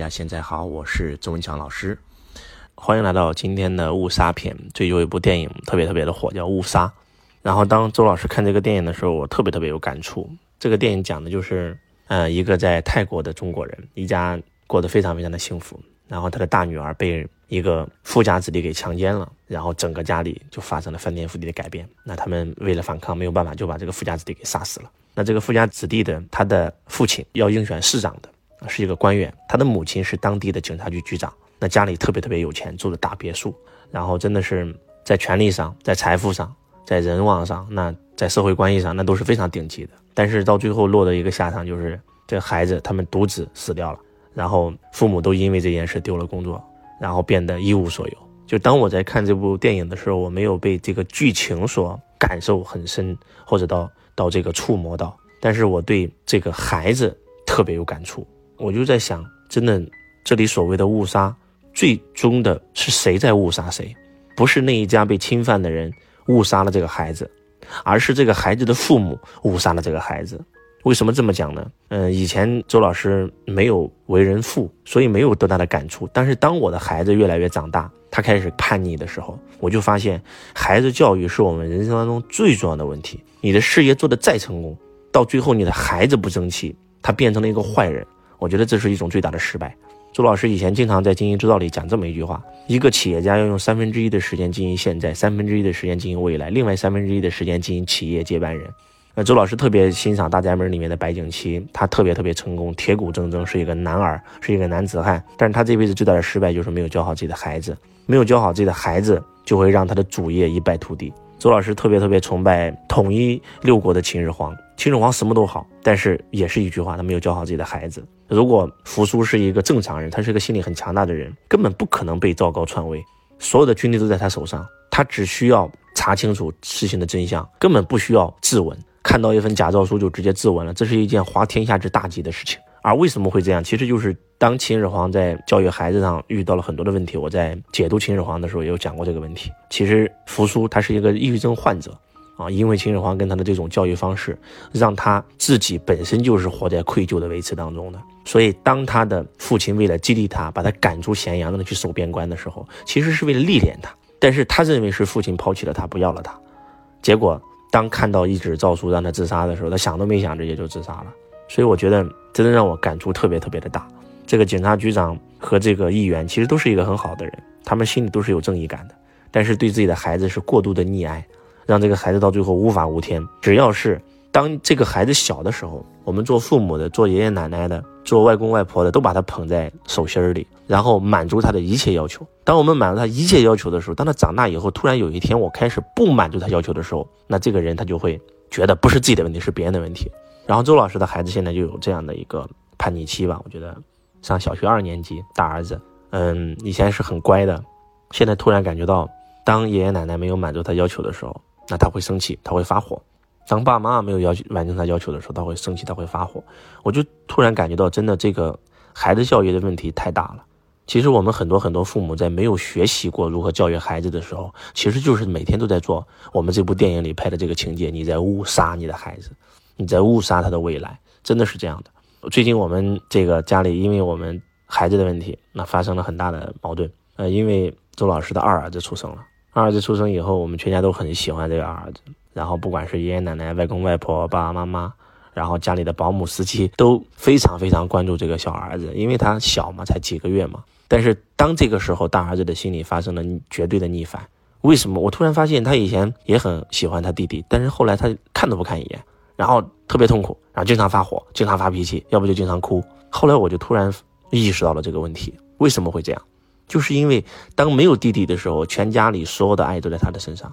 大家现在好，我是周文强老师，欢迎来到今天的误杀片。最近有一部电影特别特别的火，叫《误杀》。然后当周老师看这个电影的时候，我特别特别有感触。这个电影讲的就是，呃，一个在泰国的中国人，一家过得非常非常的幸福。然后他的大女儿被一个富家子弟给强奸了，然后整个家里就发生了翻天覆地的改变。那他们为了反抗，没有办法，就把这个富家子弟给杀死了。那这个富家子弟的他的父亲要应选市长的。是一个官员，他的母亲是当地的警察局局长，那家里特别特别有钱，住的大别墅，然后真的是在权力上、在财富上、在人望上，那在社会关系上，那都是非常顶级的。但是到最后落的一个下场就是，这孩子他们独子死掉了，然后父母都因为这件事丢了工作，然后变得一无所有。就当我在看这部电影的时候，我没有被这个剧情所感受很深，或者到到这个触摸到，但是我对这个孩子特别有感触。我就在想，真的，这里所谓的误杀，最终的是谁在误杀谁？不是那一家被侵犯的人误杀了这个孩子，而是这个孩子的父母误杀了这个孩子。为什么这么讲呢？嗯，以前周老师没有为人父，所以没有多大的感触。但是当我的孩子越来越长大，他开始叛逆的时候，我就发现，孩子教育是我们人生当中最重要的问题。你的事业做得再成功，到最后你的孩子不争气，他变成了一个坏人。我觉得这是一种最大的失败。周老师以前经常在经营之道里讲这么一句话：一个企业家要用三分之一的时间经营现在，三分之一的时间经营未来，另外三分之一的时间经营企业接班人。那周老师特别欣赏《大宅门》里面的白景琦，他特别特别成功，铁骨铮铮，是一个男儿，是一个男子汉。但是他这辈子最大的失败就是没有教好自己的孩子，没有教好自己的孩子，就会让他的主业一败涂地。周老师特别特别崇拜统一六国的秦始皇，秦始皇什么都好，但是也是一句话，他没有教好自己的孩子。如果扶苏是一个正常人，他是一个心理很强大的人，根本不可能被赵高篡位，所有的军队都在他手上，他只需要查清楚事情的真相，根本不需要质问，看到一份假诏书就直接质问了，这是一件滑天下之大稽的事情。而为什么会这样？其实就是当秦始皇在教育孩子上遇到了很多的问题。我在解读秦始皇的时候也有讲过这个问题。其实扶苏他是一个抑郁症患者啊，因为秦始皇跟他的这种教育方式，让他自己本身就是活在愧疚的维持当中的。所以当他的父亲为了激励他，把他赶出咸阳，让他去守边关的时候，其实是为了历练他。但是他认为是父亲抛弃了他，不要了他。结果当看到一纸诏书让他自杀的时候，他想都没想，直接就自杀了。所以我觉得真的让我感触特别特别的大。这个警察局长和这个议员其实都是一个很好的人，他们心里都是有正义感的，但是对自己的孩子是过度的溺爱，让这个孩子到最后无法无天。只要是当这个孩子小的时候，我们做父母的、做爷爷奶奶的、做外公外婆的，都把他捧在手心里，然后满足他的一切要求。当我们满足他一切要求的时候，当他长大以后，突然有一天我开始不满足他要求的时候，那这个人他就会觉得不是自己的问题，是别人的问题。然后周老师的孩子现在就有这样的一个叛逆期吧，我觉得上小学二年级，大儿子，嗯，以前是很乖的，现在突然感觉到，当爷爷奶奶没有满足他要求的时候，那他会生气，他会发火；当爸妈妈没有要求完成他要求的时候，他会生气，他会发火。我就突然感觉到，真的这个孩子教育的问题太大了。其实我们很多很多父母在没有学习过如何教育孩子的时候，其实就是每天都在做我们这部电影里拍的这个情节，你在误杀你的孩子。你在误杀他的未来，真的是这样的。最近我们这个家里，因为我们孩子的问题，那发生了很大的矛盾。呃，因为周老师的二儿子出生了，二儿子出生以后，我们全家都很喜欢这个二儿子。然后不管是爷爷奶奶、外公外婆、爸爸妈妈，然后家里的保姆、司机都非常非常关注这个小儿子，因为他小嘛，才几个月嘛。但是当这个时候，大儿子的心里发生了绝对的逆反。为什么？我突然发现他以前也很喜欢他弟弟，但是后来他看都不看一眼。然后特别痛苦，然后经常发火，经常发脾气，要不就经常哭。后来我就突然意识到了这个问题，为什么会这样？就是因为当没有弟弟的时候，全家里所有的爱都在他的身上；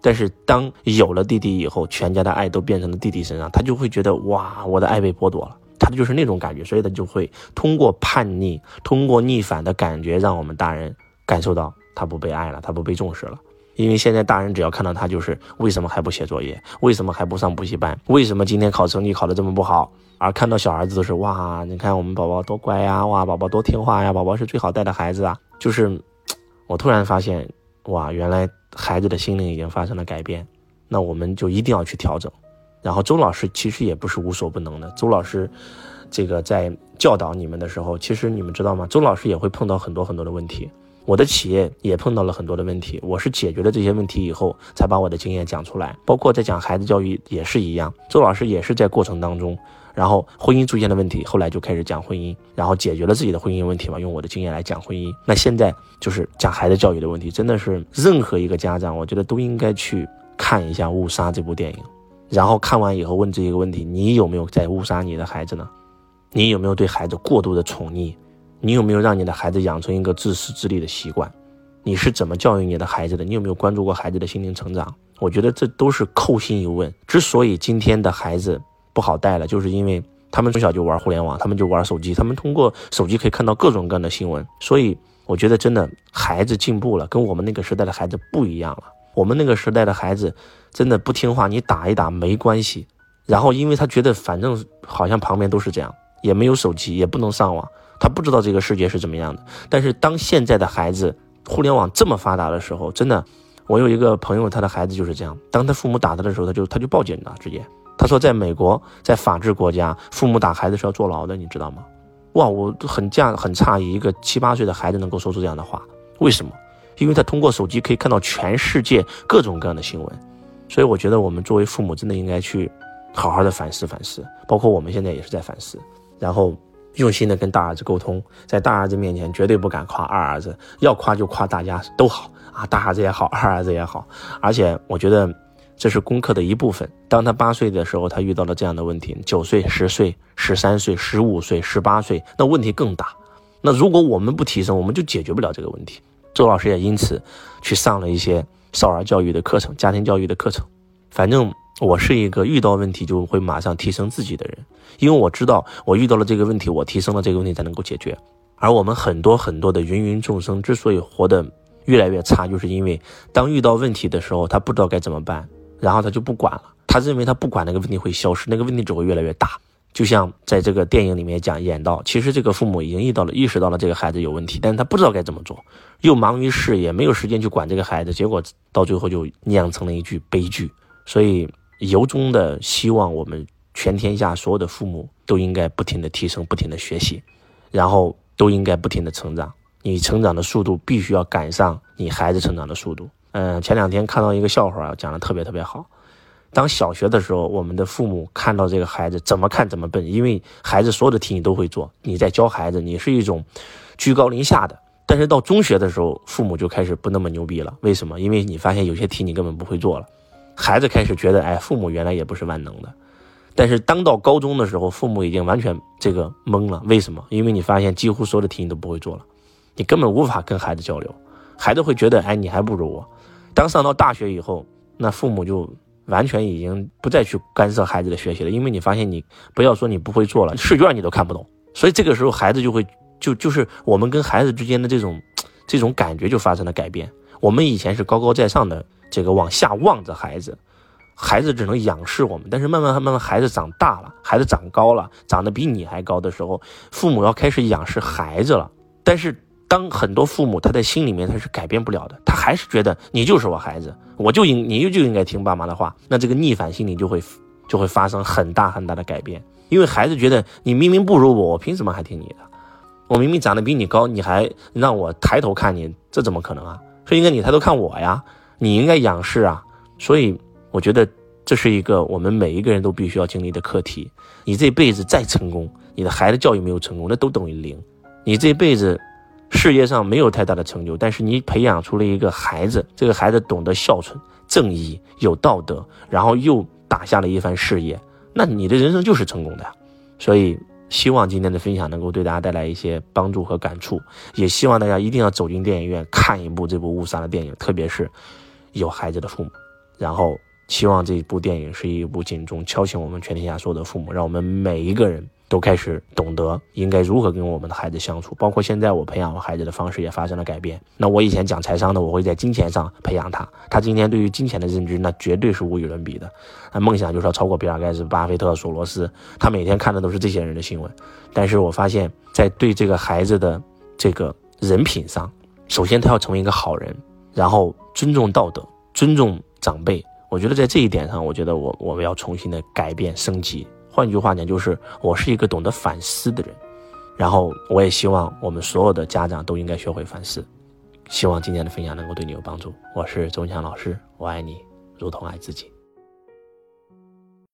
但是当有了弟弟以后，全家的爱都变成了弟弟身上，他就会觉得哇，我的爱被剥夺了，他就是那种感觉，所以他就会通过叛逆，通过逆反的感觉，让我们大人感受到他不被爱了，他不被重视了。因为现在大人只要看到他，就是为什么还不写作业，为什么还不上补习班，为什么今天考成绩考得这么不好？而看到小儿子都是哇，你看我们宝宝多乖呀，哇，宝宝多听话呀，宝宝是最好带的孩子啊。就是，我突然发现，哇，原来孩子的心灵已经发生了改变，那我们就一定要去调整。然后周老师其实也不是无所不能的，周老师这个在教导你们的时候，其实你们知道吗？周老师也会碰到很多很多的问题，我的企业也碰到了很多的问题，我是解决了这些问题以后，才把我的经验讲出来。包括在讲孩子教育也是一样，周老师也是在过程当中。然后婚姻出现了问题，后来就开始讲婚姻，然后解决了自己的婚姻问题嘛，用我的经验来讲婚姻。那现在就是讲孩子教育的问题，真的是任何一个家长，我觉得都应该去看一下《误杀》这部电影，然后看完以后问这一个问题：你有没有在误杀你的孩子呢？你有没有对孩子过度的宠溺？你有没有让你的孩子养成一个自私自利的习惯？你是怎么教育你的孩子的？你有没有关注过孩子的心灵成长？我觉得这都是扣心一问。之所以今天的孩子，不好带了，就是因为他们从小就玩互联网，他们就玩手机，他们通过手机可以看到各种各样的新闻。所以我觉得真的孩子进步了，跟我们那个时代的孩子不一样了。我们那个时代的孩子真的不听话，你打一打没关系。然后因为他觉得反正好像旁边都是这样，也没有手机，也不能上网，他不知道这个世界是怎么样的。但是当现在的孩子互联网这么发达的时候，真的，我有一个朋友，他的孩子就是这样，当他父母打他的时候，他就他就报警了，直接。他说，在美国，在法治国家，父母打孩子是要坐牢的，你知道吗？哇，我很驾很诧异，一个七八岁的孩子能够说出这样的话，为什么？因为他通过手机可以看到全世界各种各样的新闻，所以我觉得我们作为父母真的应该去好好的反思反思，包括我们现在也是在反思，然后用心的跟大儿子沟通，在大儿子面前绝对不敢夸二儿子，要夸就夸大家都好啊，大儿子也好，二儿子也好，而且我觉得。这是功课的一部分。当他八岁的时候，他遇到了这样的问题；九岁、十岁、十三岁、十五岁、十八岁，那问题更大。那如果我们不提升，我们就解决不了这个问题。周老师也因此去上了一些少儿教育的课程、家庭教育的课程。反正我是一个遇到问题就会马上提升自己的人，因为我知道我遇到了这个问题，我提升了这个问题才能够解决。而我们很多很多的芸芸众生之所以活得越来越差，就是因为当遇到问题的时候，他不知道该怎么办。然后他就不管了，他认为他不管那个问题会消失，那个问题只会越来越大。就像在这个电影里面讲演到，其实这个父母已经遇到了意识到了这个孩子有问题，但是他不知道该怎么做，又忙于事业，没有时间去管这个孩子，结果到最后就酿成了一句悲剧。所以由衷的希望我们全天下所有的父母都应该不停的提升，不停的学习，然后都应该不停的成长。你成长的速度必须要赶上你孩子成长的速度。嗯，前两天看到一个笑话，讲的特别特别好。当小学的时候，我们的父母看到这个孩子怎么看怎么笨，因为孩子所有的题你都会做，你在教孩子，你是一种居高临下的。但是到中学的时候，父母就开始不那么牛逼了。为什么？因为你发现有些题你根本不会做了，孩子开始觉得，哎，父母原来也不是万能的。但是当到高中的时候，父母已经完全这个懵了。为什么？因为你发现几乎所有的题你都不会做了，你根本无法跟孩子交流，孩子会觉得，哎，你还不如我。当上到大学以后，那父母就完全已经不再去干涉孩子的学习了，因为你发现你不要说你不会做了，试卷你都看不懂，所以这个时候孩子就会就就是我们跟孩子之间的这种这种感觉就发生了改变。我们以前是高高在上的这个往下望着孩子，孩子只能仰视我们，但是慢慢慢慢孩子长大了，孩子长高了，长得比你还高的时候，父母要开始仰视孩子了，但是。当很多父母他在心里面他是改变不了的，他还是觉得你就是我孩子，我就应你就应该听爸妈的话，那这个逆反心理就会就会发生很大很大的改变，因为孩子觉得你明明不如我，我凭什么还听你的？我明明长得比你高，你还让我抬头看你，这怎么可能啊？所以应该你抬头看我呀，你应该仰视啊。所以我觉得这是一个我们每一个人都必须要经历的课题。你这辈子再成功，你的孩子教育没有成功，那都等于零。你这辈子。事业上没有太大的成就，但是你培养出了一个孩子，这个孩子懂得孝顺、正义、有道德，然后又打下了一番事业，那你的人生就是成功的呀。所以，希望今天的分享能够对大家带来一些帮助和感触，也希望大家一定要走进电影院看一部这部《误杀》的电影，特别是有孩子的父母。然后，希望这部电影是一部警钟，敲醒我们全天下所有的父母，让我们每一个人。都开始懂得应该如何跟我们的孩子相处，包括现在我培养我孩子的方式也发生了改变。那我以前讲财商的，我会在金钱上培养他，他今天对于金钱的认知，那绝对是无与伦比的。那梦想就是要超过比尔盖茨、巴菲特、索罗斯，他每天看的都是这些人的新闻。但是我发现，在对这个孩子的这个人品上，首先他要成为一个好人，然后尊重道德，尊重长辈。我觉得在这一点上，我觉得我我们要重新的改变升级。换句话讲，就是我是一个懂得反思的人。然后，我也希望我们所有的家长都应该学会反思。希望今天的分享能够对你有帮助。我是周强老师，我爱你，如同爱自己。